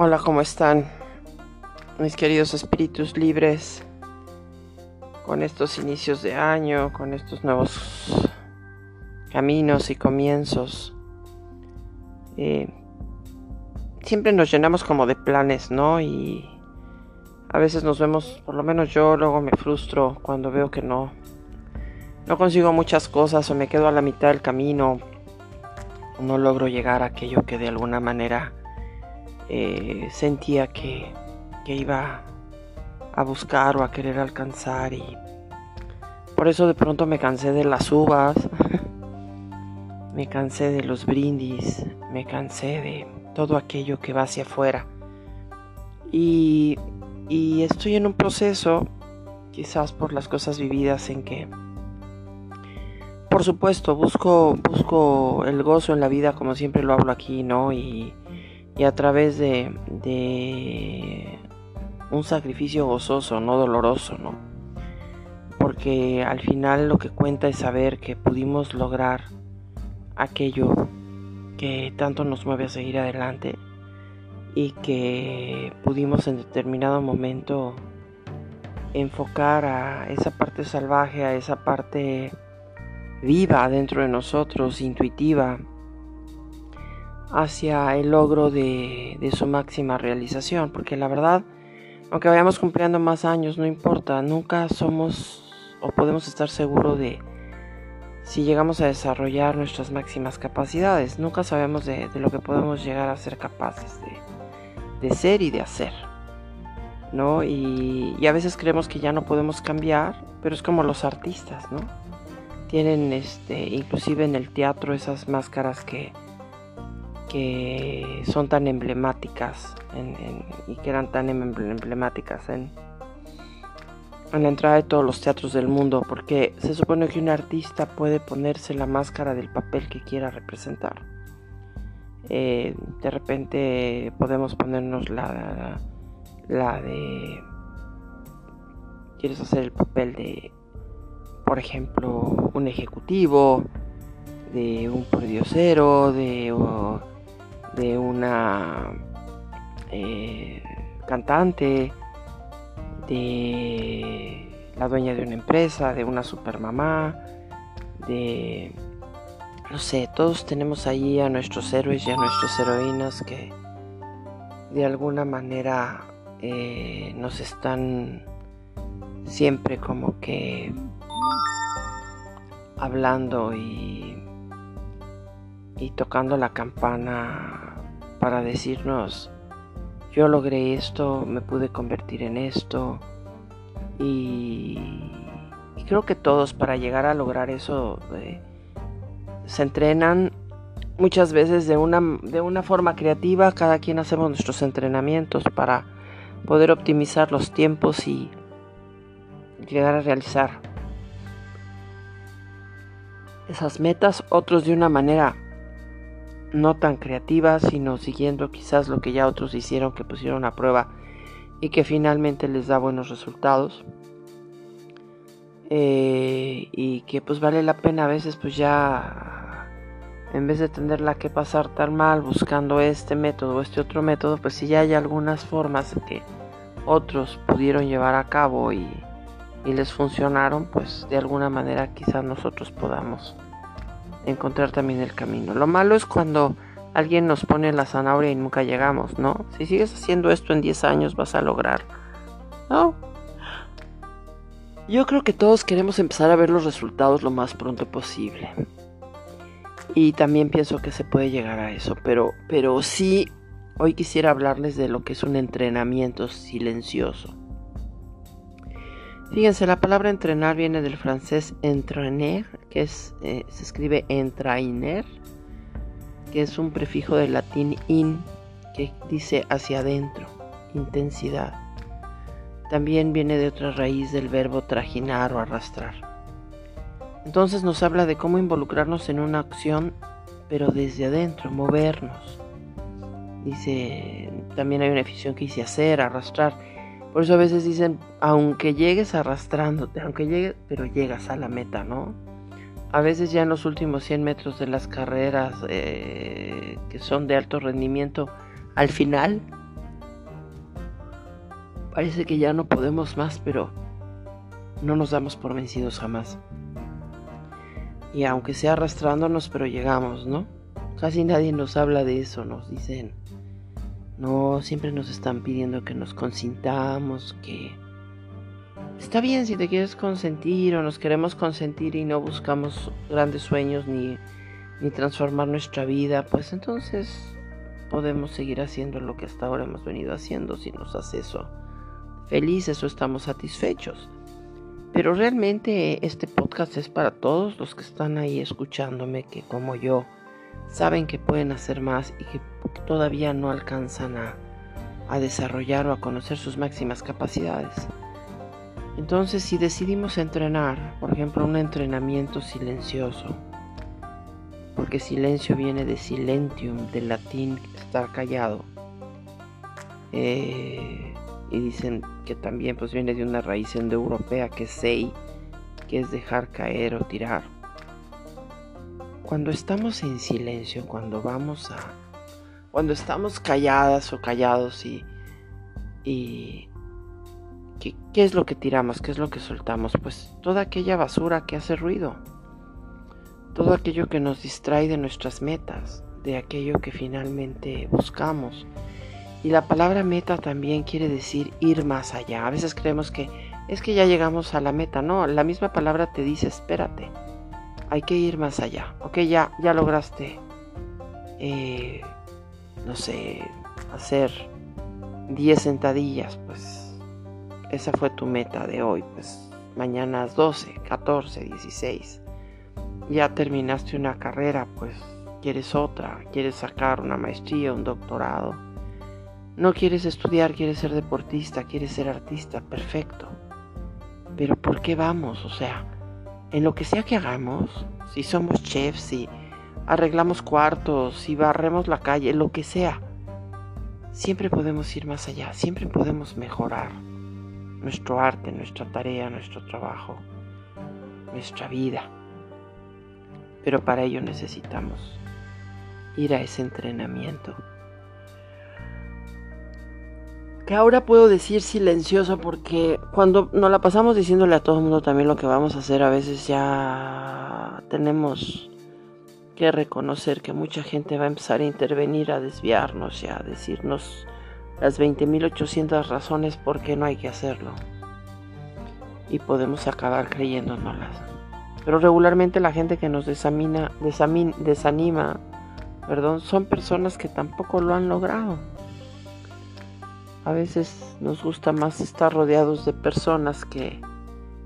Hola, ¿cómo están? Mis queridos espíritus libres, con estos inicios de año, con estos nuevos caminos y comienzos. Eh, siempre nos llenamos como de planes, ¿no? Y a veces nos vemos, por lo menos yo luego me frustro cuando veo que no, no consigo muchas cosas o me quedo a la mitad del camino, no logro llegar a aquello que de alguna manera eh, sentía que, que iba a buscar o a querer alcanzar y por eso de pronto me cansé de las uvas, me cansé de los brindis, me cansé de todo aquello que va hacia afuera. Y, y estoy en un proceso, quizás por las cosas vividas, en que, por supuesto, busco, busco el gozo en la vida, como siempre lo hablo aquí, ¿no? Y, y a través de, un sacrificio gozoso, no doloroso, ¿no? Porque al final lo que cuenta es saber que pudimos lograr aquello que tanto nos mueve a seguir adelante y que pudimos en determinado momento enfocar a esa parte salvaje, a esa parte viva dentro de nosotros, intuitiva, hacia el logro de, su máxima realización, porque la verdad, aunque vayamos cumpliendo más años, no importa, nunca somos o podemos estar seguros de si llegamos a desarrollar nuestras máximas capacidades, nunca sabemos de, lo que podemos llegar a ser capaces de, ser y de hacer. ¿no? Y, y, a veces creemos que ya no podemos cambiar, pero es como los artistas, ¿no? Tienen este, inclusive en el teatro esas máscaras que, que son tan emblemáticas y que eran tan em, emblemáticas en, la entrada de todos los teatros del mundo, porque se supone que un artista puede ponerse la máscara del papel que quiera representar. Eh, de repente podemos ponernos la, la de... Quieres hacer el papel de, por ejemplo, un ejecutivo, de un pordiosero, de de una eh, cantante, de la dueña de una empresa, de una supermamá, de... No sé, todos tenemos ahí a nuestros héroes y a nuestras heroínas que de alguna manera eh, nos están siempre como que hablando y y tocando la campana para decirnos, yo logré esto, me pude convertir en esto. Y, creo que todos para llegar a lograr eso eh, se entrenan muchas veces de una, de una forma creativa. Cada quien hacemos nuestros entrenamientos para poder optimizar los tiempos y llegar a realizar esas metas. Otros de una manera no tan creativas, sino siguiendo quizás lo que ya otros hicieron, que pusieron a prueba y que finalmente les da buenos resultados. Eh, y que pues vale la pena a veces pues ya en vez de tenerla que pasar tan mal buscando este método o este otro método, pues si ya hay algunas formas que otros pudieron llevar a cabo y, y les funcionaron, pues de alguna manera quizás nosotros podamos encontrar también el camino. Lo malo es cuando alguien nos pone la zanahoria y nunca llegamos, ¿no? Si sigues haciendo esto en 10 años vas a lograr. No. Yo creo que todos queremos empezar a ver los resultados lo más pronto posible. Y también pienso que se puede llegar a eso, pero pero sí hoy quisiera hablarles de lo que es un entrenamiento silencioso. Fíjense, la palabra entrenar viene del francés entraîner, que es, eh, se escribe entrainer, que es un prefijo del latín in, que dice hacia adentro, intensidad. También viene de otra raíz del verbo trajinar o arrastrar. Entonces nos habla de cómo involucrarnos en una acción, pero desde adentro, movernos. Dice, también hay una afición que dice hacer, arrastrar por eso a veces dicen, aunque llegues arrastrándote, aunque llegues, pero llegas a la meta, ¿no? A veces ya en los últimos 100 metros de las carreras eh, que son de alto rendimiento, al final Parece que ya no podemos más, pero no nos damos por vencidos jamás. Y aunque sea arrastrándonos, pero llegamos, ¿no? Casi nadie nos habla de eso, nos dicen, no, siempre nos están pidiendo que nos consintamos, que está bien si te quieres consentir o nos queremos consentir y no buscamos grandes sueños ni, ni transformar nuestra vida, pues entonces podemos seguir haciendo lo que hasta ahora hemos venido haciendo si nos hace eso felices o estamos satisfechos. Pero realmente este podcast es para todos los que están ahí escuchándome, que como yo saben que pueden hacer más y que todavía no alcanzan a, a desarrollar o a conocer sus máximas capacidades. Entonces si decidimos entrenar, por ejemplo un entrenamiento silencioso, porque silencio viene de silentium, del latín estar callado, eh, y dicen que también pues viene de una raíz indoeuropea que es sei, que es dejar caer o tirar. Cuando estamos en silencio, cuando vamos a cuando estamos calladas o callados y y ¿qué, ¿qué, es lo que tiramos? ¿Qué es lo que soltamos? Pues toda aquella basura que hace ruido. Todo aquello que nos distrae de nuestras metas, de aquello que finalmente buscamos y la palabra meta también quiere decir ir más allá. A veces creemos que es que ya llegamos a la meta. No, la misma palabra te dice espérate. Hay que ir más allá. Ok, ya, ya lograste, eh, no sé, hacer 10 sentadillas. Pues esa fue tu meta de hoy. Pues mañana 12, 14, 16. Ya terminaste una carrera, pues quieres otra. Quieres sacar una maestría, un doctorado no quieres estudiar, quieres ser deportista, quieres ser artista, perfecto. Pero ¿por qué vamos? O sea, en lo que sea que hagamos, si somos chefs, si arreglamos cuartos, si barremos la calle, lo que sea, siempre podemos ir más allá, siempre podemos mejorar nuestro arte, nuestra tarea, nuestro trabajo, nuestra vida. Pero para ello necesitamos ir a ese entrenamiento que ahora puedo decir silencioso porque cuando nos la pasamos diciéndole a todo el mundo también lo que vamos a hacer, a veces ya tenemos que reconocer que mucha gente va a empezar a intervenir, a desviarnos y a decirnos las 20.800 razones por qué no hay que hacerlo. Y podemos acabar creyéndonoslas. Pero regularmente la gente que nos desamina, desanima, perdón, son personas que tampoco lo han logrado. A veces nos gusta más estar rodeados de personas que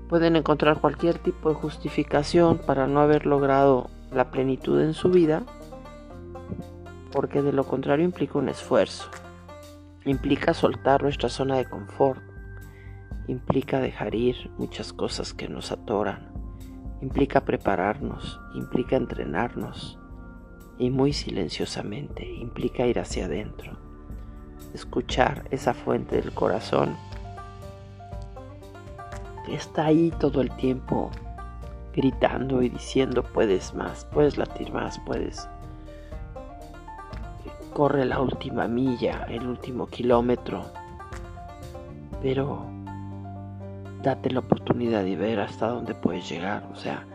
pueden encontrar cualquier tipo de justificación para no haber logrado la plenitud en su vida, porque de lo contrario implica un esfuerzo, implica soltar nuestra zona de confort, implica dejar ir muchas cosas que nos atoran, implica prepararnos, implica entrenarnos y muy silenciosamente implica ir hacia adentro escuchar esa fuente del corazón que está ahí todo el tiempo gritando y diciendo puedes más, puedes latir más, puedes corre la última milla, el último kilómetro, pero date la oportunidad de ver hasta dónde puedes llegar, o sea,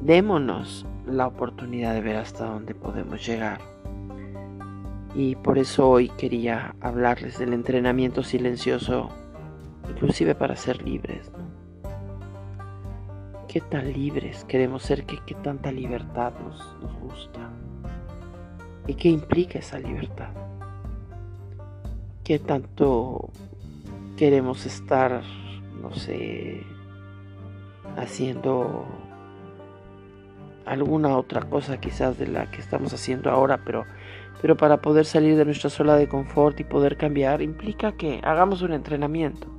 démonos la oportunidad de ver hasta dónde podemos llegar. Y por eso hoy quería hablarles del entrenamiento silencioso, inclusive para ser libres. ¿Qué tan libres queremos ser? ¿Qué, qué tanta libertad nos, nos gusta? ¿Y qué implica esa libertad? ¿Qué tanto queremos estar, no sé, haciendo alguna otra cosa quizás de la que estamos haciendo ahora, pero pero para poder salir de nuestra zona de confort y poder cambiar implica que hagamos un entrenamiento.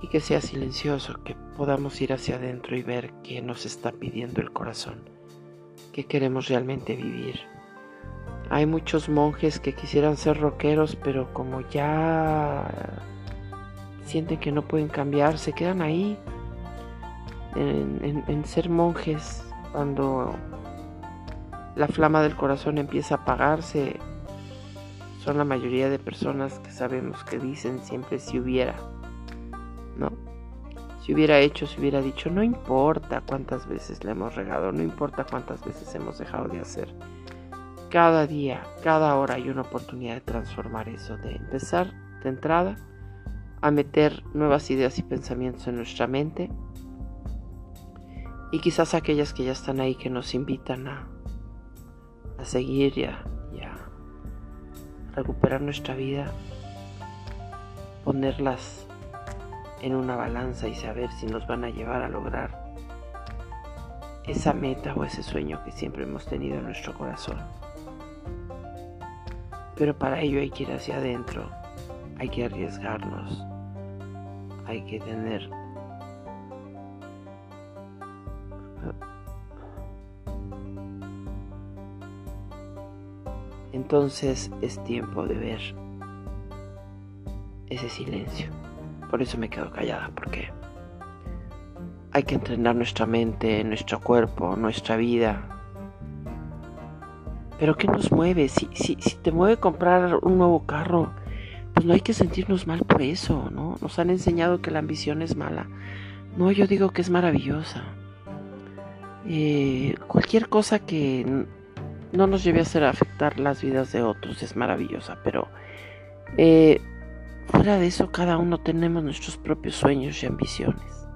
Y que sea silencioso, que podamos ir hacia adentro y ver qué nos está pidiendo el corazón, qué queremos realmente vivir. Hay muchos monjes que quisieran ser rockeros, pero como ya sienten que no pueden cambiar, se quedan ahí en, en ser monjes cuando la flama del corazón empieza a apagarse, son la mayoría de personas que sabemos que dicen siempre si hubiera, ¿no? Si hubiera hecho, si hubiera dicho, no importa cuántas veces le hemos regado, no importa cuántas veces hemos dejado de hacer. Cada día, cada hora hay una oportunidad de transformar eso, de empezar de entrada a meter nuevas ideas y pensamientos en nuestra mente y quizás aquellas que ya están ahí que nos invitan a, a seguir y a, recuperar nuestra vida, ponerlas en una balanza y saber si nos van a llevar a lograr esa meta o ese sueño que siempre hemos tenido en nuestro corazón. Pero para ello hay que ir hacia adentro, hay que arriesgarnos, hay que tener entonces es tiempo de ver ese silencio. Por eso me quedo callada, porque hay que entrenar nuestra mente, nuestro cuerpo, nuestra vida. Pero ¿qué nos mueve? Si, si, si te mueve comprar un nuevo carro, pues no hay que sentirnos mal por eso, ¿no? Nos han enseñado que la ambición es mala. No, yo digo que es maravillosa. Eh, cualquier cosa que no nos lleve a hacer afectar las vidas de otros es maravillosa, pero eh, fuera de eso cada uno tenemos nuestros propios sueños y ambiciones.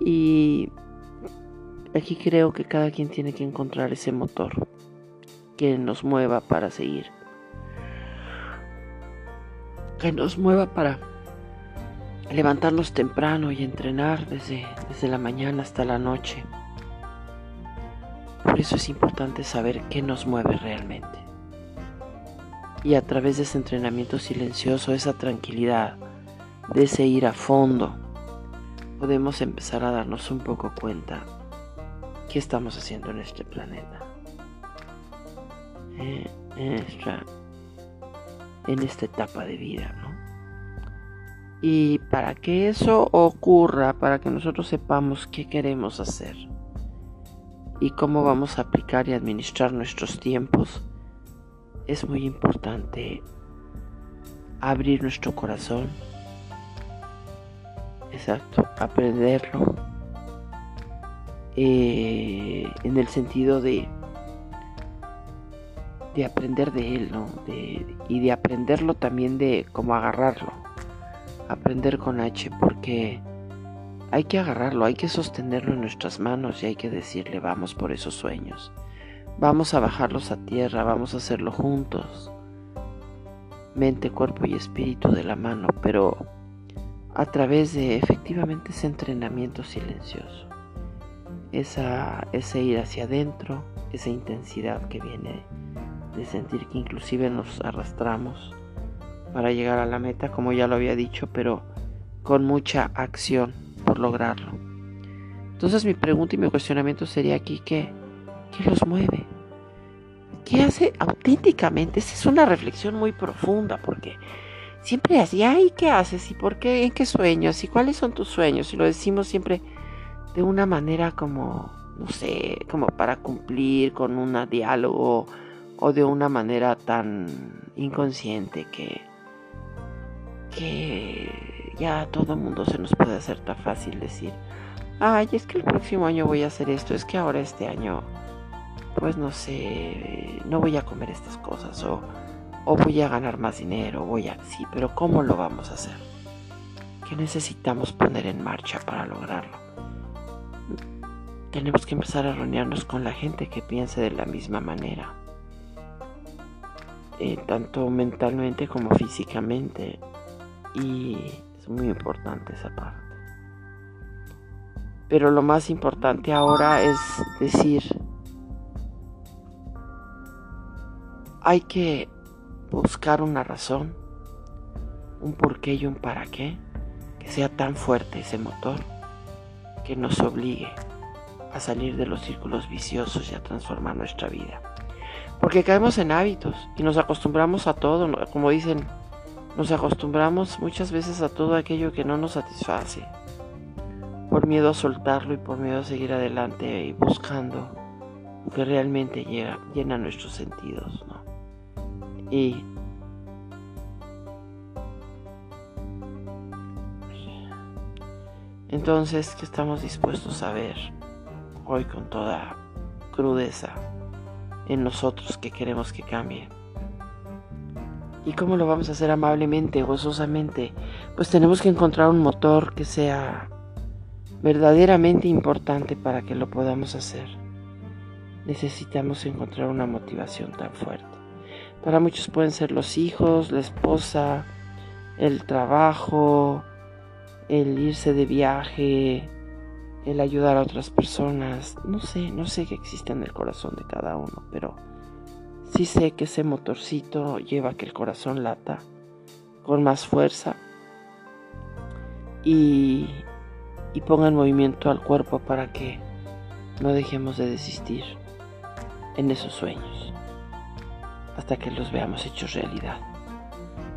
Y aquí creo que cada quien tiene que encontrar ese motor que nos mueva para seguir. Que nos mueva para levantarnos temprano y entrenar desde, desde la mañana hasta la noche por eso es importante saber qué nos mueve realmente. Y a través de ese entrenamiento silencioso, esa tranquilidad, de ese ir a fondo, podemos empezar a darnos un poco cuenta qué estamos haciendo en este planeta. Eh, en, esta, en esta etapa de vida, ¿no? Y para que eso ocurra, para que nosotros sepamos qué queremos hacer, y cómo vamos a aplicar y administrar nuestros tiempos, es muy importante abrir nuestro corazón. Exacto, aprenderlo. Eh, en el sentido de de aprender de él, ¿no? y de aprenderlo también de cómo agarrarlo. Aprender con H, porque hay que agarrarlo, hay que sostenerlo en nuestras manos y hay que decirle vamos por esos sueños. Vamos a bajarlos a tierra, vamos a hacerlo juntos. Mente, cuerpo y espíritu de la mano, pero a través de efectivamente ese entrenamiento silencioso. Esa, ese ir hacia adentro, esa intensidad que viene de sentir que inclusive nos arrastramos para llegar a la meta, como ya lo había dicho, pero con mucha acción por lograrlo. Entonces mi pregunta y mi cuestionamiento sería aquí ¿qué, qué los mueve? ¿Qué hace auténticamente? Esa es una reflexión muy profunda porque siempre así, ay, ¿qué haces? ¿Y por qué? ¿En qué sueños? ¿Y cuáles son tus sueños? Y lo decimos siempre de una manera como, no sé, como para cumplir con un diálogo o de una manera tan inconsciente que, que ya a todo mundo se nos puede hacer tan fácil decir, ay, es que el próximo año voy a hacer esto, es que ahora este año, pues no sé, no voy a comer estas cosas o, o voy a ganar más dinero, voy a, sí, pero ¿cómo lo vamos a hacer? ¿Qué necesitamos poner en marcha para lograrlo? Tenemos que empezar a reunirnos con la gente que piense de la misma manera. Eh, tanto mentalmente como físicamente. Y muy importante esa parte. Pero lo más importante ahora es decir, hay que buscar una razón, un porqué y un para qué, que sea tan fuerte ese motor que nos obligue a salir de los círculos viciosos y a transformar nuestra vida. Porque caemos en hábitos y nos acostumbramos a todo, como dicen, nos acostumbramos muchas veces a todo aquello que no nos satisface, por miedo a soltarlo y por miedo a seguir adelante y buscando lo que realmente llena nuestros sentidos. Y entonces, ¿qué estamos dispuestos a ver hoy con toda crudeza en nosotros que queremos que cambie? ¿Y cómo lo vamos a hacer amablemente, gozosamente? Pues tenemos que encontrar un motor que sea verdaderamente importante para que lo podamos hacer. Necesitamos encontrar una motivación tan fuerte. Para muchos pueden ser los hijos, la esposa, el trabajo, el irse de viaje, el ayudar a otras personas. No sé, no sé qué existe en el corazón de cada uno, pero sí sé que ese motorcito lleva a que el corazón lata con más fuerza y, y ponga en movimiento al cuerpo para que no dejemos de desistir en esos sueños hasta que los veamos hechos realidad.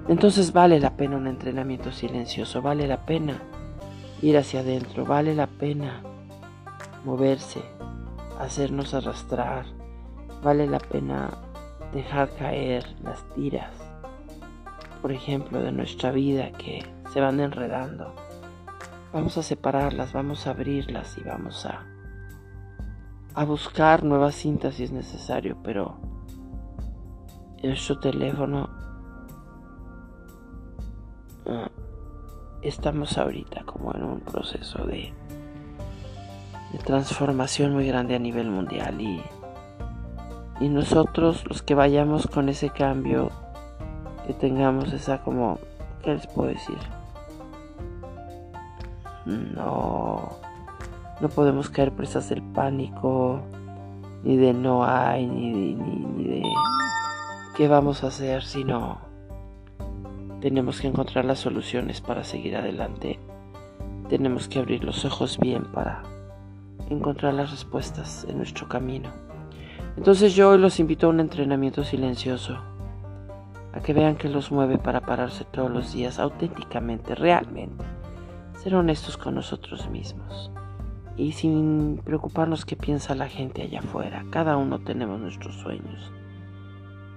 Entonces vale la pena un entrenamiento silencioso, vale la pena ir hacia adentro, vale la pena moverse, hacernos arrastrar, vale la pena dejar caer las tiras, por ejemplo, de nuestra vida que se van enredando. Vamos a separarlas, vamos a abrirlas y vamos a, a buscar nuevas cintas si es necesario, pero en nuestro teléfono ah, estamos ahorita como en un proceso de, de transformación muy grande a nivel mundial y y nosotros los que vayamos con ese cambio, que tengamos esa como, ¿qué les puedo decir? No, no podemos caer presas del pánico, ni de no hay, ni de, ni de qué vamos a hacer, sino tenemos que encontrar las soluciones para seguir adelante. Tenemos que abrir los ojos bien para encontrar las respuestas en nuestro camino. Entonces yo hoy los invito a un entrenamiento silencioso, a que vean que los mueve para pararse todos los días auténticamente, realmente, ser honestos con nosotros mismos y sin preocuparnos qué piensa la gente allá afuera. Cada uno tenemos nuestros sueños,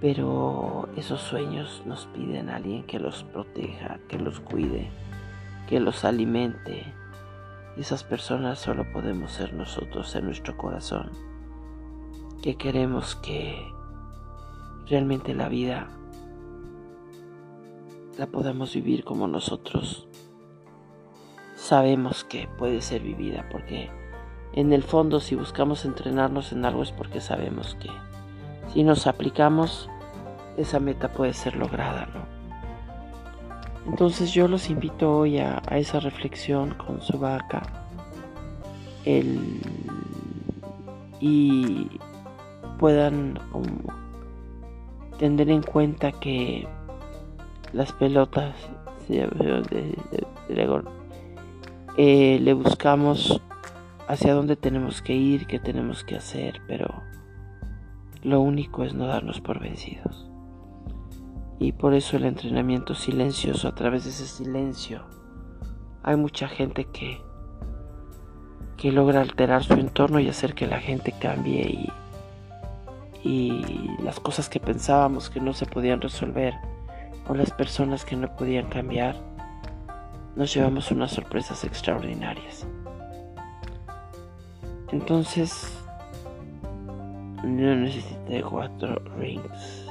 pero esos sueños nos piden a alguien que los proteja, que los cuide, que los alimente. Esas personas solo podemos ser nosotros en nuestro corazón que queremos que realmente la vida la podamos vivir como nosotros sabemos que puede ser vivida, porque en el fondo si buscamos entrenarnos en algo es porque sabemos que si nos aplicamos, esa meta puede ser lograda, ¿no? Entonces yo los invito hoy a, a esa reflexión con su vaca. El, y puedan tener en cuenta que las pelotas de, eh, le buscamos hacia dónde tenemos que ir, qué tenemos que hacer, pero lo único es no darnos por vencidos. Y por eso el entrenamiento silencioso, a través de ese silencio, hay mucha gente que, que logra alterar su entorno y hacer que la gente cambie y y las cosas que pensábamos que no se podían resolver o las personas que no podían cambiar, nos llevamos unas sorpresas extraordinarias. Entonces, no necesité cuatro rings,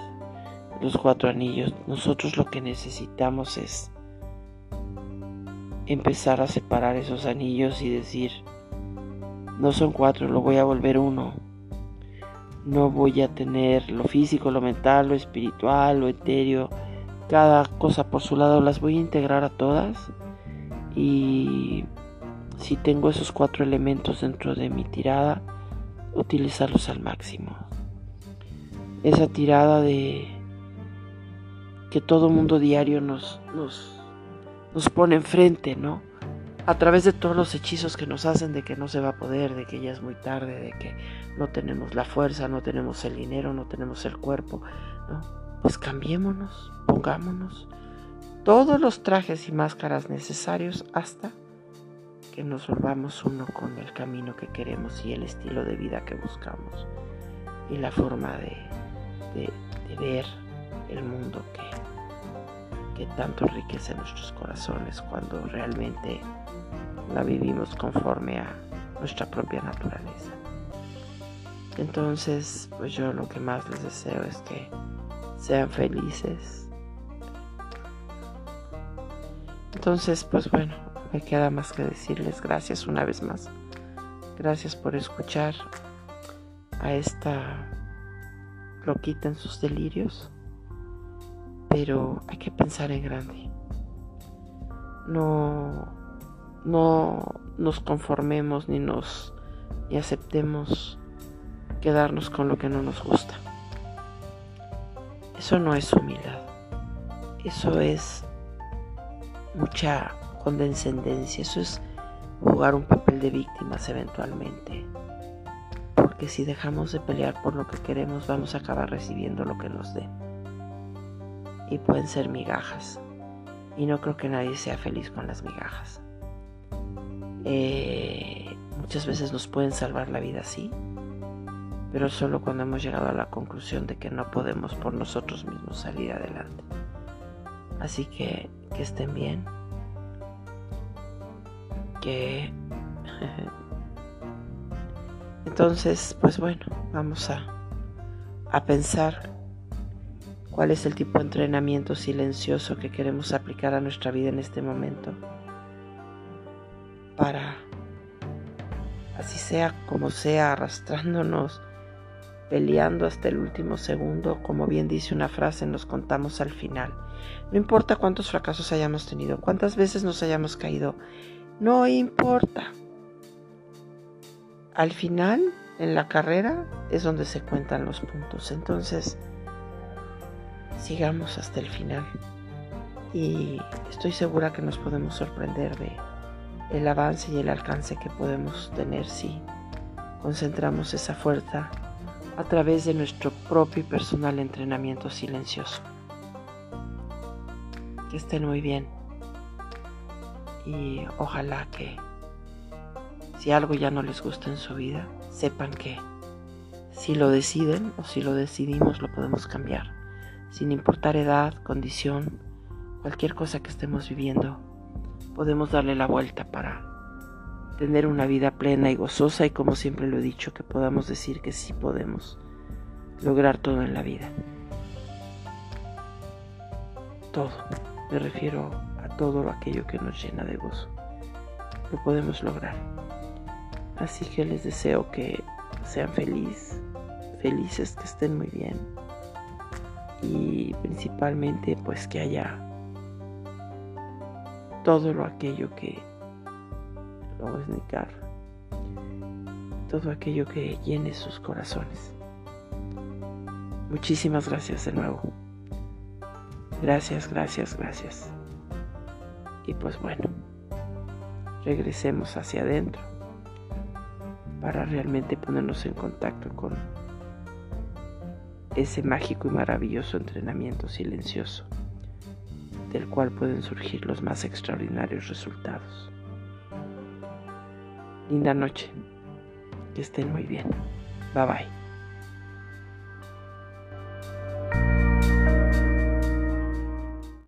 los cuatro anillos. Nosotros lo que necesitamos es empezar a separar esos anillos y decir, no son cuatro, lo voy a volver uno no voy a tener lo físico, lo mental, lo espiritual, lo etéreo, cada cosa por su lado, las voy a integrar a todas y si tengo esos cuatro elementos dentro de mi tirada, utilizarlos al máximo. Esa tirada de que todo mundo diario nos, nos, nos pone enfrente, ¿no? a través de todos los hechizos que nos hacen de que no se va a poder, de que ya es muy tarde, de que no tenemos la fuerza, no tenemos el dinero, no tenemos el cuerpo, ¿no? Pues cambiémonos, pongámonos todos los trajes y máscaras necesarios hasta que nos volvamos uno con el camino que queremos y el estilo de vida que buscamos y la forma de, de ver el mundo que, que tanto enriquece nuestros corazones cuando realmente la vivimos conforme a nuestra propia naturaleza. Entonces, pues yo lo que más les deseo es que sean felices. Entonces, pues bueno, me queda más que decirles gracias una vez más. Gracias por escuchar a esta loquita en sus delirios. Pero hay que pensar en grande. No, no nos conformemos ni nos ni aceptemos quedarnos con lo que no nos gusta. Eso no es humildad. Eso es mucha condescendencia. Eso es jugar un papel de víctimas eventualmente. Porque si dejamos de pelear por lo que queremos, vamos a acabar recibiendo lo que nos den. Y pueden ser migajas. Y no creo que nadie sea feliz con las migajas. Eh, muchas veces nos pueden salvar la vida así, pero solo cuando hemos llegado a la conclusión de que no podemos por nosotros mismos salir adelante. Así que que estén bien. Que... Entonces, pues bueno, vamos a, a pensar cuál es el tipo de entrenamiento silencioso que queremos aplicar a nuestra vida en este momento. Para, así sea como sea, arrastrándonos peleando hasta el último segundo, como bien dice una frase, nos contamos al final. No importa cuántos fracasos hayamos tenido, cuántas veces nos hayamos caído, no importa. Al final, en la carrera, es donde se cuentan los puntos. Entonces, sigamos hasta el final. Y estoy segura que nos podemos sorprender de el avance y el alcance que podemos tener si concentramos esa fuerza a través de nuestro propio y personal entrenamiento silencioso. Que estén muy bien y ojalá que si algo ya no les gusta en su vida, sepan que si lo deciden o si lo decidimos lo podemos cambiar, sin importar edad, condición, cualquier cosa que estemos viviendo, podemos darle la vuelta para tener una vida plena y gozosa y como siempre lo he dicho, que podamos decir que sí podemos lograr todo en la vida. Todo, me refiero a todo aquello que nos llena de gozo. Lo podemos lograr. Así que les deseo que sean felices, felices, que estén muy bien y principalmente pues que haya todo lo aquello que todo aquello que llene sus corazones. Muchísimas gracias de nuevo. Gracias, gracias, gracias. Y pues bueno, regresemos hacia adentro para realmente ponernos en contacto con ese mágico y maravilloso entrenamiento silencioso del cual pueden surgir los más extraordinarios resultados. Linda noche. Que estén muy bien. Bye bye.